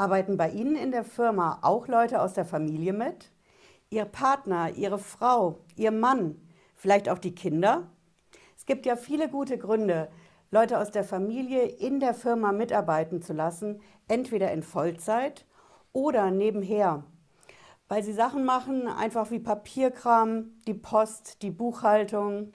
Arbeiten bei Ihnen in der Firma auch Leute aus der Familie mit? Ihr Partner, Ihre Frau, Ihr Mann, vielleicht auch die Kinder? Es gibt ja viele gute Gründe, Leute aus der Familie in der Firma mitarbeiten zu lassen, entweder in Vollzeit oder nebenher, weil sie Sachen machen, einfach wie Papierkram, die Post, die Buchhaltung.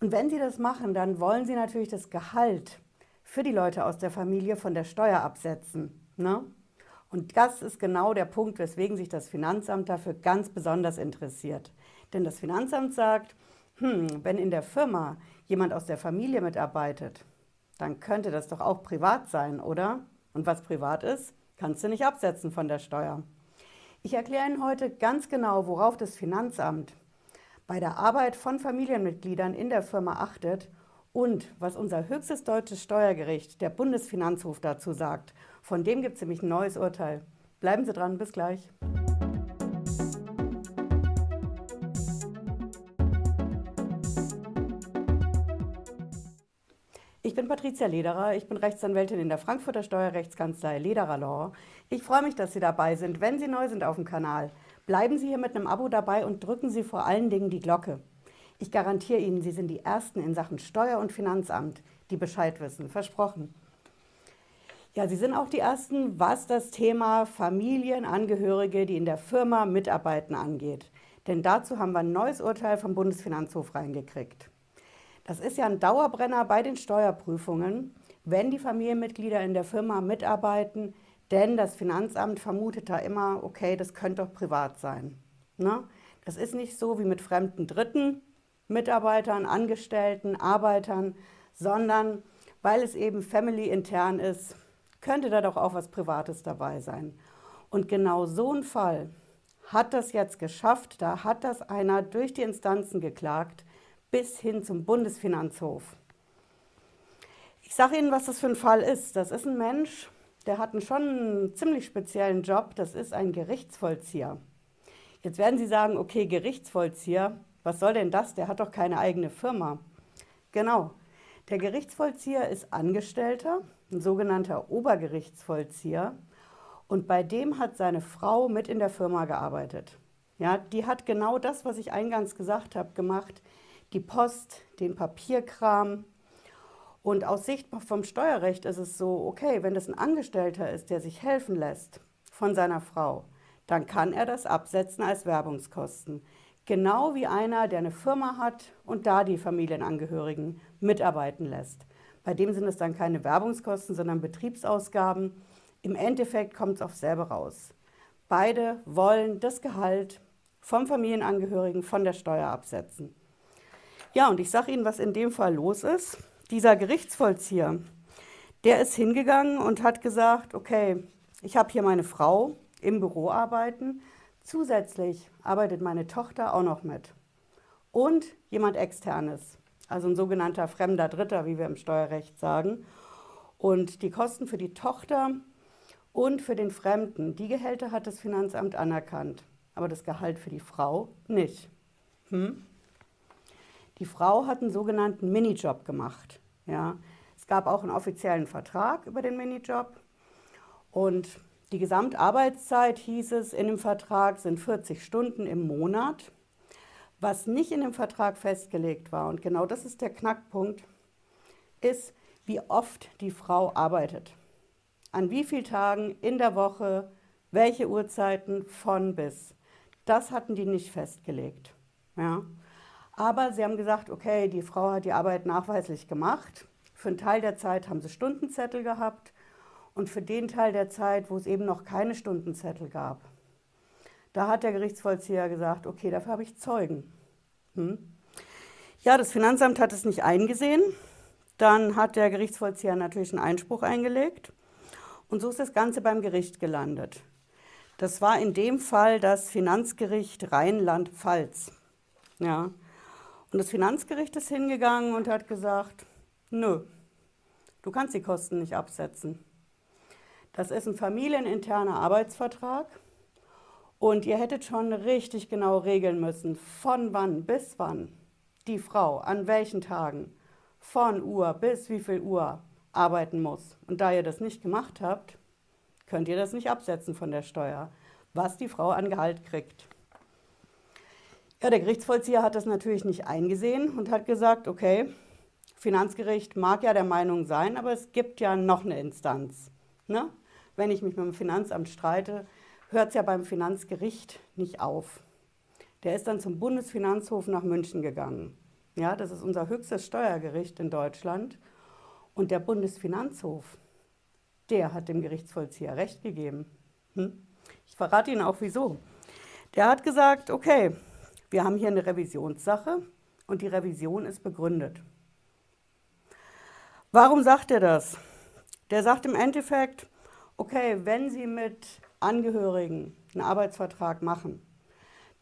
Und wenn sie das machen, dann wollen sie natürlich das Gehalt für die Leute aus der Familie von der Steuer absetzen. Ne? Und das ist genau der Punkt, weswegen sich das Finanzamt dafür ganz besonders interessiert. Denn das Finanzamt sagt, hm, wenn in der Firma jemand aus der Familie mitarbeitet, dann könnte das doch auch privat sein, oder? Und was privat ist, kannst du nicht absetzen von der Steuer. Ich erkläre Ihnen heute ganz genau, worauf das Finanzamt bei der Arbeit von Familienmitgliedern in der Firma achtet und was unser höchstes deutsches Steuergericht, der Bundesfinanzhof, dazu sagt. Von dem gibt es nämlich ein neues Urteil. Bleiben Sie dran, bis gleich. Ich bin Patricia Lederer, ich bin Rechtsanwältin in der Frankfurter Steuerrechtskanzlei Lederer Law. Ich freue mich, dass Sie dabei sind. Wenn Sie neu sind auf dem Kanal, bleiben Sie hier mit einem Abo dabei und drücken Sie vor allen Dingen die Glocke. Ich garantiere Ihnen, Sie sind die Ersten in Sachen Steuer- und Finanzamt, die Bescheid wissen. Versprochen. Ja, Sie sind auch die Ersten, was das Thema Familienangehörige, die in der Firma mitarbeiten, angeht. Denn dazu haben wir ein neues Urteil vom Bundesfinanzhof reingekriegt. Das ist ja ein Dauerbrenner bei den Steuerprüfungen, wenn die Familienmitglieder in der Firma mitarbeiten, denn das Finanzamt vermutet da immer, okay, das könnte doch privat sein. Ne? Das ist nicht so wie mit fremden Dritten, Mitarbeitern, Angestellten, Arbeitern, sondern weil es eben family-intern ist, könnte da doch auch was Privates dabei sein. Und genau so ein Fall hat das jetzt geschafft, da hat das einer durch die Instanzen geklagt, bis hin zum Bundesfinanzhof. Ich sage Ihnen, was das für ein Fall ist. Das ist ein Mensch, der hat einen schon einen ziemlich speziellen Job. Das ist ein Gerichtsvollzieher. Jetzt werden Sie sagen, okay, Gerichtsvollzieher, was soll denn das? Der hat doch keine eigene Firma. Genau. Der Gerichtsvollzieher ist Angestellter, ein sogenannter Obergerichtsvollzieher. Und bei dem hat seine Frau mit in der Firma gearbeitet. Ja, die hat genau das, was ich eingangs gesagt habe, gemacht die Post, den Papierkram. Und aus Sicht vom Steuerrecht ist es so, okay, wenn das ein Angestellter ist, der sich helfen lässt von seiner Frau, dann kann er das absetzen als Werbungskosten. Genau wie einer, der eine Firma hat und da die Familienangehörigen mitarbeiten lässt. Bei dem sind es dann keine Werbungskosten, sondern Betriebsausgaben. Im Endeffekt kommt es auf selber raus. Beide wollen das Gehalt vom Familienangehörigen von der Steuer absetzen. Ja, und ich sage Ihnen, was in dem Fall los ist. Dieser Gerichtsvollzieher, der ist hingegangen und hat gesagt, okay, ich habe hier meine Frau im Büro arbeiten, zusätzlich arbeitet meine Tochter auch noch mit. Und jemand externes, also ein sogenannter fremder Dritter, wie wir im Steuerrecht sagen. Und die Kosten für die Tochter und für den Fremden, die Gehälter hat das Finanzamt anerkannt, aber das Gehalt für die Frau nicht. Hm? Die Frau hat einen sogenannten Minijob gemacht. Ja. Es gab auch einen offiziellen Vertrag über den Minijob. Und die Gesamtarbeitszeit, hieß es in dem Vertrag, sind 40 Stunden im Monat. Was nicht in dem Vertrag festgelegt war, und genau das ist der Knackpunkt, ist, wie oft die Frau arbeitet. An wie vielen Tagen in der Woche, welche Uhrzeiten von bis. Das hatten die nicht festgelegt. Ja. Aber sie haben gesagt, okay, die Frau hat die Arbeit nachweislich gemacht. Für einen Teil der Zeit haben sie Stundenzettel gehabt und für den Teil der Zeit, wo es eben noch keine Stundenzettel gab, da hat der Gerichtsvollzieher gesagt, okay, dafür habe ich Zeugen. Hm? Ja, das Finanzamt hat es nicht eingesehen. Dann hat der Gerichtsvollzieher natürlich einen Einspruch eingelegt und so ist das Ganze beim Gericht gelandet. Das war in dem Fall das Finanzgericht Rheinland-Pfalz. Ja. Und das Finanzgericht ist hingegangen und hat gesagt, nö, du kannst die Kosten nicht absetzen. Das ist ein familieninterner Arbeitsvertrag und ihr hättet schon richtig genau regeln müssen, von wann bis wann die Frau an welchen Tagen von Uhr bis wie viel Uhr arbeiten muss. Und da ihr das nicht gemacht habt, könnt ihr das nicht absetzen von der Steuer, was die Frau an Gehalt kriegt. Ja, der Gerichtsvollzieher hat das natürlich nicht eingesehen und hat gesagt, okay, Finanzgericht mag ja der Meinung sein, aber es gibt ja noch eine Instanz. Ne? Wenn ich mich mit dem Finanzamt streite, hört es ja beim Finanzgericht nicht auf. Der ist dann zum Bundesfinanzhof nach München gegangen. Ja, das ist unser höchstes Steuergericht in Deutschland. Und der Bundesfinanzhof, der hat dem Gerichtsvollzieher Recht gegeben. Hm? Ich verrate Ihnen auch wieso. Der hat gesagt, okay, wir haben hier eine Revisionssache und die Revision ist begründet. Warum sagt er das? Der sagt im Endeffekt, okay, wenn Sie mit Angehörigen einen Arbeitsvertrag machen,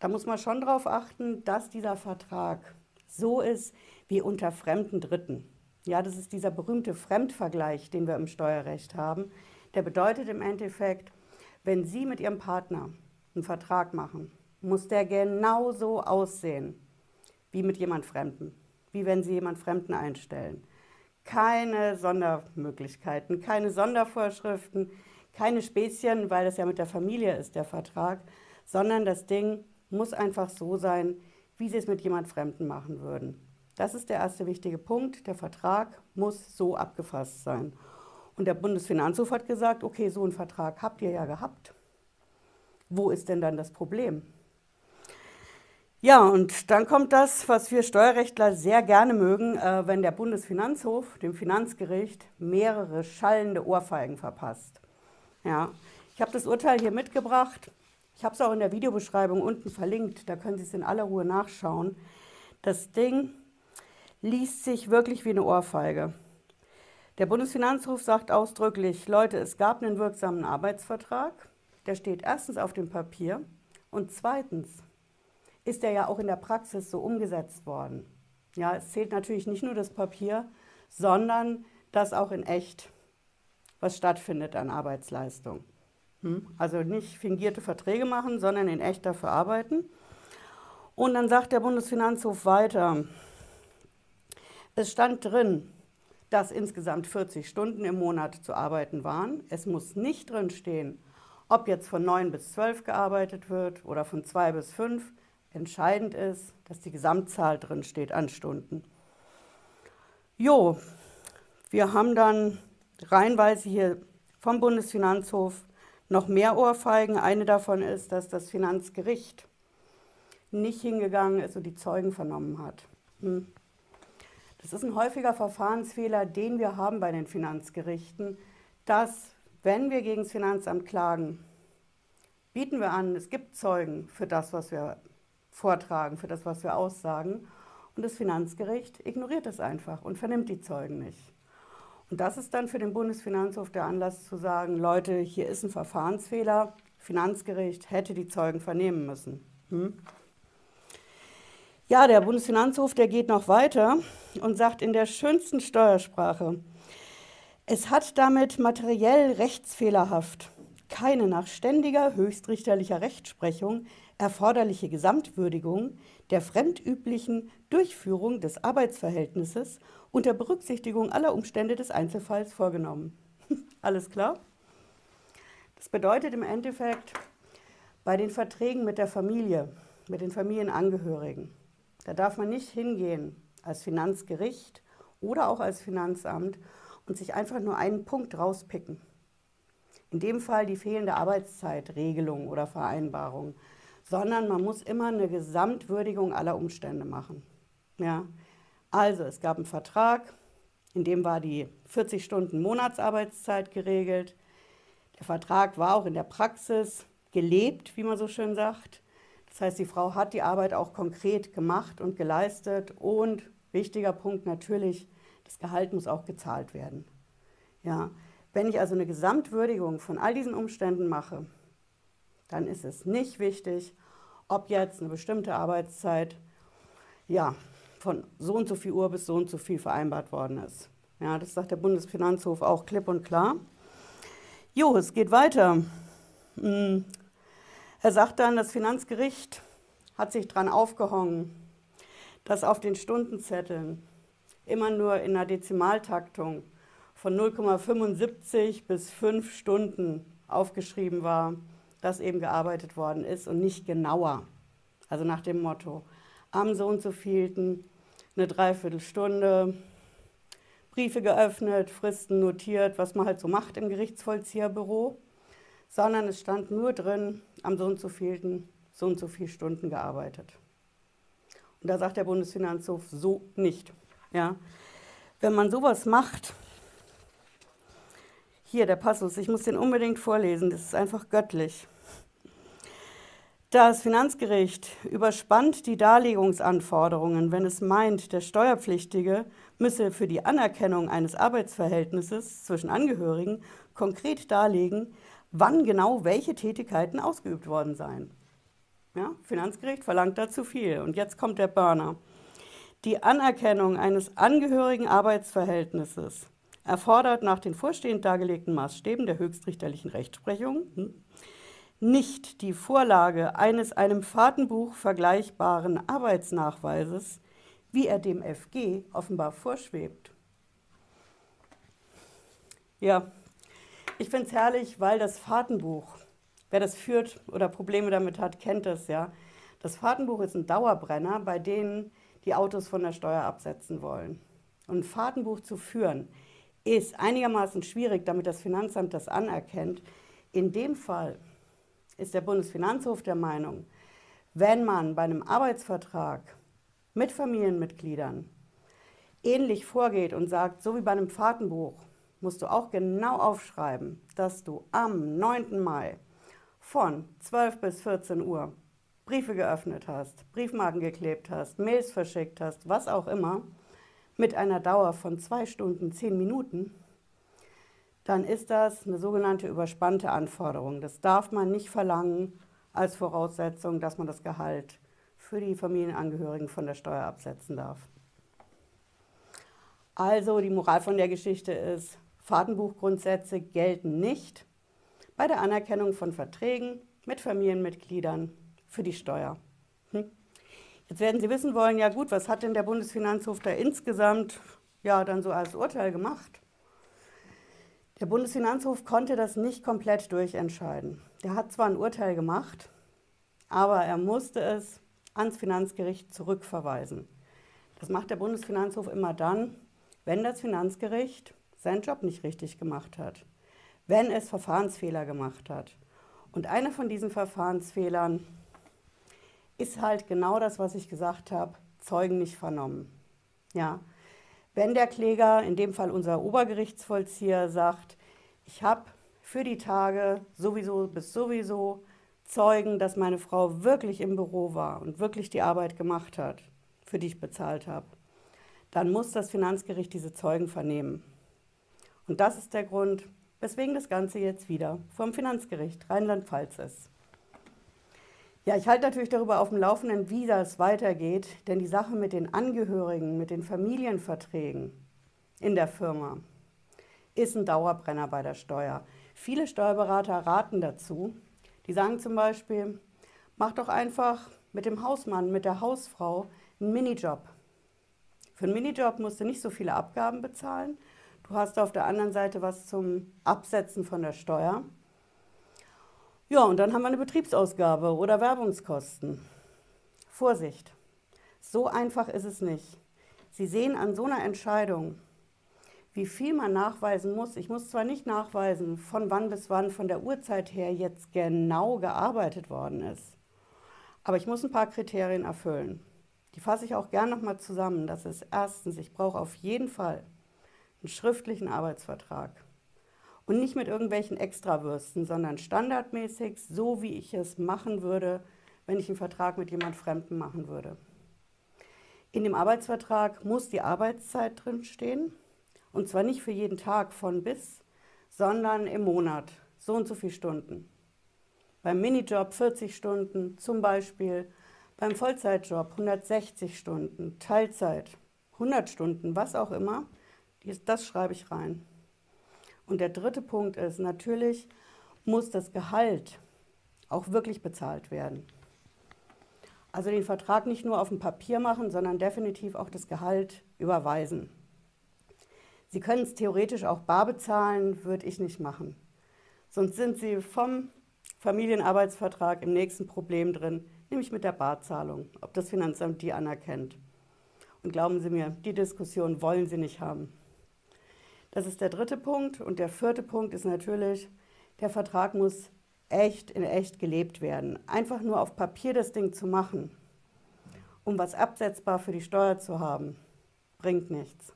dann muss man schon darauf achten, dass dieser Vertrag so ist wie unter fremden Dritten. Ja, das ist dieser berühmte Fremdvergleich, den wir im Steuerrecht haben. Der bedeutet im Endeffekt, wenn Sie mit Ihrem Partner einen Vertrag machen, muss der genauso aussehen wie mit jemand Fremden, wie wenn Sie jemand Fremden einstellen. Keine Sondermöglichkeiten, keine Sondervorschriften, keine Späßchen, weil das ja mit der Familie ist, der Vertrag, sondern das Ding muss einfach so sein, wie Sie es mit jemand Fremden machen würden. Das ist der erste wichtige Punkt. Der Vertrag muss so abgefasst sein. Und der Bundesfinanzhof hat gesagt, okay, so einen Vertrag habt ihr ja gehabt. Wo ist denn dann das Problem? Ja, und dann kommt das, was wir Steuerrechtler sehr gerne mögen, äh, wenn der Bundesfinanzhof dem Finanzgericht mehrere schallende Ohrfeigen verpasst. Ja, ich habe das Urteil hier mitgebracht. Ich habe es auch in der Videobeschreibung unten verlinkt. Da können Sie es in aller Ruhe nachschauen. Das Ding liest sich wirklich wie eine Ohrfeige. Der Bundesfinanzhof sagt ausdrücklich, Leute, es gab einen wirksamen Arbeitsvertrag, der steht erstens auf dem Papier und zweitens ist er ja auch in der Praxis so umgesetzt worden. Ja, es zählt natürlich nicht nur das Papier, sondern dass auch in echt was stattfindet an Arbeitsleistung. Hm? Also nicht fingierte Verträge machen, sondern in echt dafür arbeiten. Und dann sagt der Bundesfinanzhof weiter, es stand drin, dass insgesamt 40 Stunden im Monat zu arbeiten waren. Es muss nicht drin stehen, ob jetzt von 9 bis 12 gearbeitet wird oder von 2 bis 5. Entscheidend ist, dass die Gesamtzahl drin steht an Stunden. Jo, wir haben dann reihenweise hier vom Bundesfinanzhof noch mehr Ohrfeigen. Eine davon ist, dass das Finanzgericht nicht hingegangen ist und die Zeugen vernommen hat. Hm. Das ist ein häufiger Verfahrensfehler, den wir haben bei den Finanzgerichten, dass, wenn wir gegen das Finanzamt klagen, bieten wir an, es gibt Zeugen für das, was wir vortragen, für das, was wir aussagen. Und das Finanzgericht ignoriert es einfach und vernimmt die Zeugen nicht. Und das ist dann für den Bundesfinanzhof der Anlass zu sagen, Leute, hier ist ein Verfahrensfehler, Finanzgericht hätte die Zeugen vernehmen müssen. Hm? Ja, der Bundesfinanzhof, der geht noch weiter und sagt in der schönsten Steuersprache, es hat damit materiell rechtsfehlerhaft keine nach ständiger höchstrichterlicher Rechtsprechung erforderliche Gesamtwürdigung der fremdüblichen Durchführung des Arbeitsverhältnisses unter Berücksichtigung aller Umstände des Einzelfalls vorgenommen. Alles klar? Das bedeutet im Endeffekt, bei den Verträgen mit der Familie, mit den Familienangehörigen, da darf man nicht hingehen als Finanzgericht oder auch als Finanzamt und sich einfach nur einen Punkt rauspicken. In dem Fall die fehlende Arbeitszeitregelung oder Vereinbarung, sondern man muss immer eine Gesamtwürdigung aller Umstände machen. Ja? Also es gab einen Vertrag, in dem war die 40 Stunden Monatsarbeitszeit geregelt. Der Vertrag war auch in der Praxis gelebt, wie man so schön sagt. Das heißt, die Frau hat die Arbeit auch konkret gemacht und geleistet und wichtiger Punkt natürlich, das Gehalt muss auch gezahlt werden. Ja, wenn ich also eine Gesamtwürdigung von all diesen Umständen mache, dann ist es nicht wichtig, ob jetzt eine bestimmte Arbeitszeit ja, von so und so viel Uhr bis so und so viel vereinbart worden ist. Ja, das sagt der Bundesfinanzhof auch klipp und klar. Jo, es geht weiter. Hm. Er sagt dann, das Finanzgericht hat sich daran aufgehangen, dass auf den Stundenzetteln immer nur in einer Dezimaltaktung von 0,75 bis 5 Stunden aufgeschrieben war, dass eben gearbeitet worden ist und nicht genauer. Also nach dem Motto, am so und so vielten eine Dreiviertelstunde, Briefe geöffnet, Fristen notiert, was man halt so macht im Gerichtsvollzieherbüro, sondern es stand nur drin, am so und so vielten so und so viele Stunden gearbeitet. Und da sagt der Bundesfinanzhof so nicht. Ja. Wenn man sowas macht, hier der Passus, ich muss den unbedingt vorlesen, das ist einfach göttlich. Das Finanzgericht überspannt die Darlegungsanforderungen, wenn es meint, der Steuerpflichtige müsse für die Anerkennung eines Arbeitsverhältnisses zwischen Angehörigen konkret darlegen, wann genau welche Tätigkeiten ausgeübt worden seien. Ja, Finanzgericht verlangt da zu viel. Und jetzt kommt der Burner. Die Anerkennung eines angehörigen Arbeitsverhältnisses erfordert nach den vorstehend dargelegten Maßstäben der höchstrichterlichen Rechtsprechung hm, nicht die Vorlage eines einem Fahrtenbuch vergleichbaren Arbeitsnachweises, wie er dem FG offenbar vorschwebt. Ja, ich finde es herrlich, weil das Fahrtenbuch, wer das führt oder Probleme damit hat, kennt das ja. Das Fahrtenbuch ist ein Dauerbrenner, bei denen die Autos von der Steuer absetzen wollen. Und ein Fahrtenbuch zu führen ist einigermaßen schwierig, damit das Finanzamt das anerkennt. In dem Fall ist der Bundesfinanzhof der Meinung, wenn man bei einem Arbeitsvertrag mit Familienmitgliedern ähnlich vorgeht und sagt, so wie bei einem Fahrtenbuch, musst du auch genau aufschreiben, dass du am 9. Mai von 12 bis 14 Uhr Briefe geöffnet hast, Briefmarken geklebt hast, Mails verschickt hast, was auch immer, mit einer Dauer von zwei Stunden, zehn Minuten, dann ist das eine sogenannte überspannte Anforderung. Das darf man nicht verlangen als Voraussetzung, dass man das Gehalt für die Familienangehörigen von der Steuer absetzen darf. Also die Moral von der Geschichte ist, Fahrtenbuchgrundsätze gelten nicht bei der Anerkennung von Verträgen mit Familienmitgliedern für die Steuer. Hm? Jetzt werden Sie wissen wollen, ja gut, was hat denn der Bundesfinanzhof da insgesamt ja dann so als Urteil gemacht? Der Bundesfinanzhof konnte das nicht komplett durchentscheiden. Der hat zwar ein Urteil gemacht, aber er musste es ans Finanzgericht zurückverweisen. Das macht der Bundesfinanzhof immer dann, wenn das Finanzgericht seinen Job nicht richtig gemacht hat, wenn es Verfahrensfehler gemacht hat. Und einer von diesen Verfahrensfehlern ist halt genau das, was ich gesagt habe, Zeugen nicht vernommen. Ja, wenn der Kläger, in dem Fall unser Obergerichtsvollzieher, sagt, ich habe für die Tage sowieso bis sowieso Zeugen, dass meine Frau wirklich im Büro war und wirklich die Arbeit gemacht hat, für die ich bezahlt habe, dann muss das Finanzgericht diese Zeugen vernehmen. Und das ist der Grund, weswegen das Ganze jetzt wieder vom Finanzgericht Rheinland-Pfalz ist. Ja, ich halte natürlich darüber auf dem Laufenden, wie das weitergeht, denn die Sache mit den Angehörigen, mit den Familienverträgen in der Firma ist ein Dauerbrenner bei der Steuer. Viele Steuerberater raten dazu. Die sagen zum Beispiel, mach doch einfach mit dem Hausmann, mit der Hausfrau einen Minijob. Für einen Minijob musst du nicht so viele Abgaben bezahlen. Du hast auf der anderen Seite was zum Absetzen von der Steuer. Ja, und dann haben wir eine Betriebsausgabe oder Werbungskosten. Vorsicht, so einfach ist es nicht. Sie sehen an so einer Entscheidung, wie viel man nachweisen muss. Ich muss zwar nicht nachweisen, von wann bis wann von der Uhrzeit her jetzt genau gearbeitet worden ist, aber ich muss ein paar Kriterien erfüllen. Die fasse ich auch gern nochmal zusammen. Das ist erstens, ich brauche auf jeden Fall einen schriftlichen Arbeitsvertrag. Und nicht mit irgendwelchen Extrawürsten, sondern standardmäßig, so wie ich es machen würde, wenn ich einen Vertrag mit jemand Fremden machen würde. In dem Arbeitsvertrag muss die Arbeitszeit drinstehen. Und zwar nicht für jeden Tag von bis, sondern im Monat. So und so viele Stunden. Beim Minijob 40 Stunden zum Beispiel. Beim Vollzeitjob 160 Stunden. Teilzeit 100 Stunden, was auch immer. Das schreibe ich rein. Und der dritte Punkt ist, natürlich muss das Gehalt auch wirklich bezahlt werden. Also den Vertrag nicht nur auf dem Papier machen, sondern definitiv auch das Gehalt überweisen. Sie können es theoretisch auch bar bezahlen, würde ich nicht machen. Sonst sind Sie vom Familienarbeitsvertrag im nächsten Problem drin, nämlich mit der Barzahlung, ob das Finanzamt die anerkennt. Und glauben Sie mir, die Diskussion wollen Sie nicht haben. Das ist der dritte Punkt. Und der vierte Punkt ist natürlich, der Vertrag muss echt in echt gelebt werden. Einfach nur auf Papier das Ding zu machen, um was absetzbar für die Steuer zu haben, bringt nichts.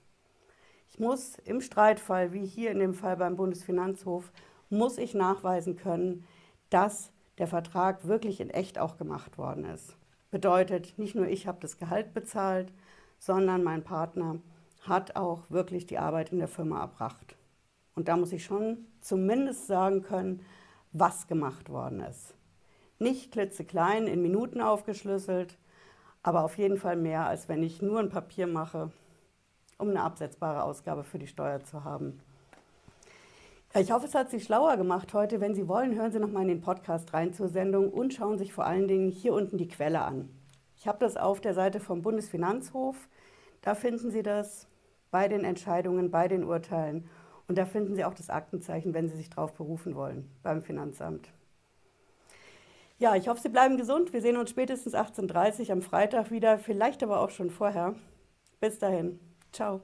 Ich muss im Streitfall, wie hier in dem Fall beim Bundesfinanzhof, muss ich nachweisen können, dass der Vertrag wirklich in echt auch gemacht worden ist. Bedeutet, nicht nur ich habe das Gehalt bezahlt, sondern mein Partner hat auch wirklich die Arbeit in der Firma erbracht. Und da muss ich schon zumindest sagen können, was gemacht worden ist. Nicht klitzeklein in Minuten aufgeschlüsselt, aber auf jeden Fall mehr, als wenn ich nur ein Papier mache, um eine absetzbare Ausgabe für die Steuer zu haben. Ich hoffe, es hat Sie schlauer gemacht heute. Wenn Sie wollen, hören Sie noch mal in den Podcast rein zur Sendung und schauen sich vor allen Dingen hier unten die Quelle an. Ich habe das auf der Seite vom Bundesfinanzhof. Da finden Sie das bei den Entscheidungen, bei den Urteilen. Und da finden Sie auch das Aktenzeichen, wenn Sie sich darauf berufen wollen beim Finanzamt. Ja, ich hoffe, Sie bleiben gesund. Wir sehen uns spätestens 18.30 Uhr am Freitag wieder, vielleicht aber auch schon vorher. Bis dahin. Ciao.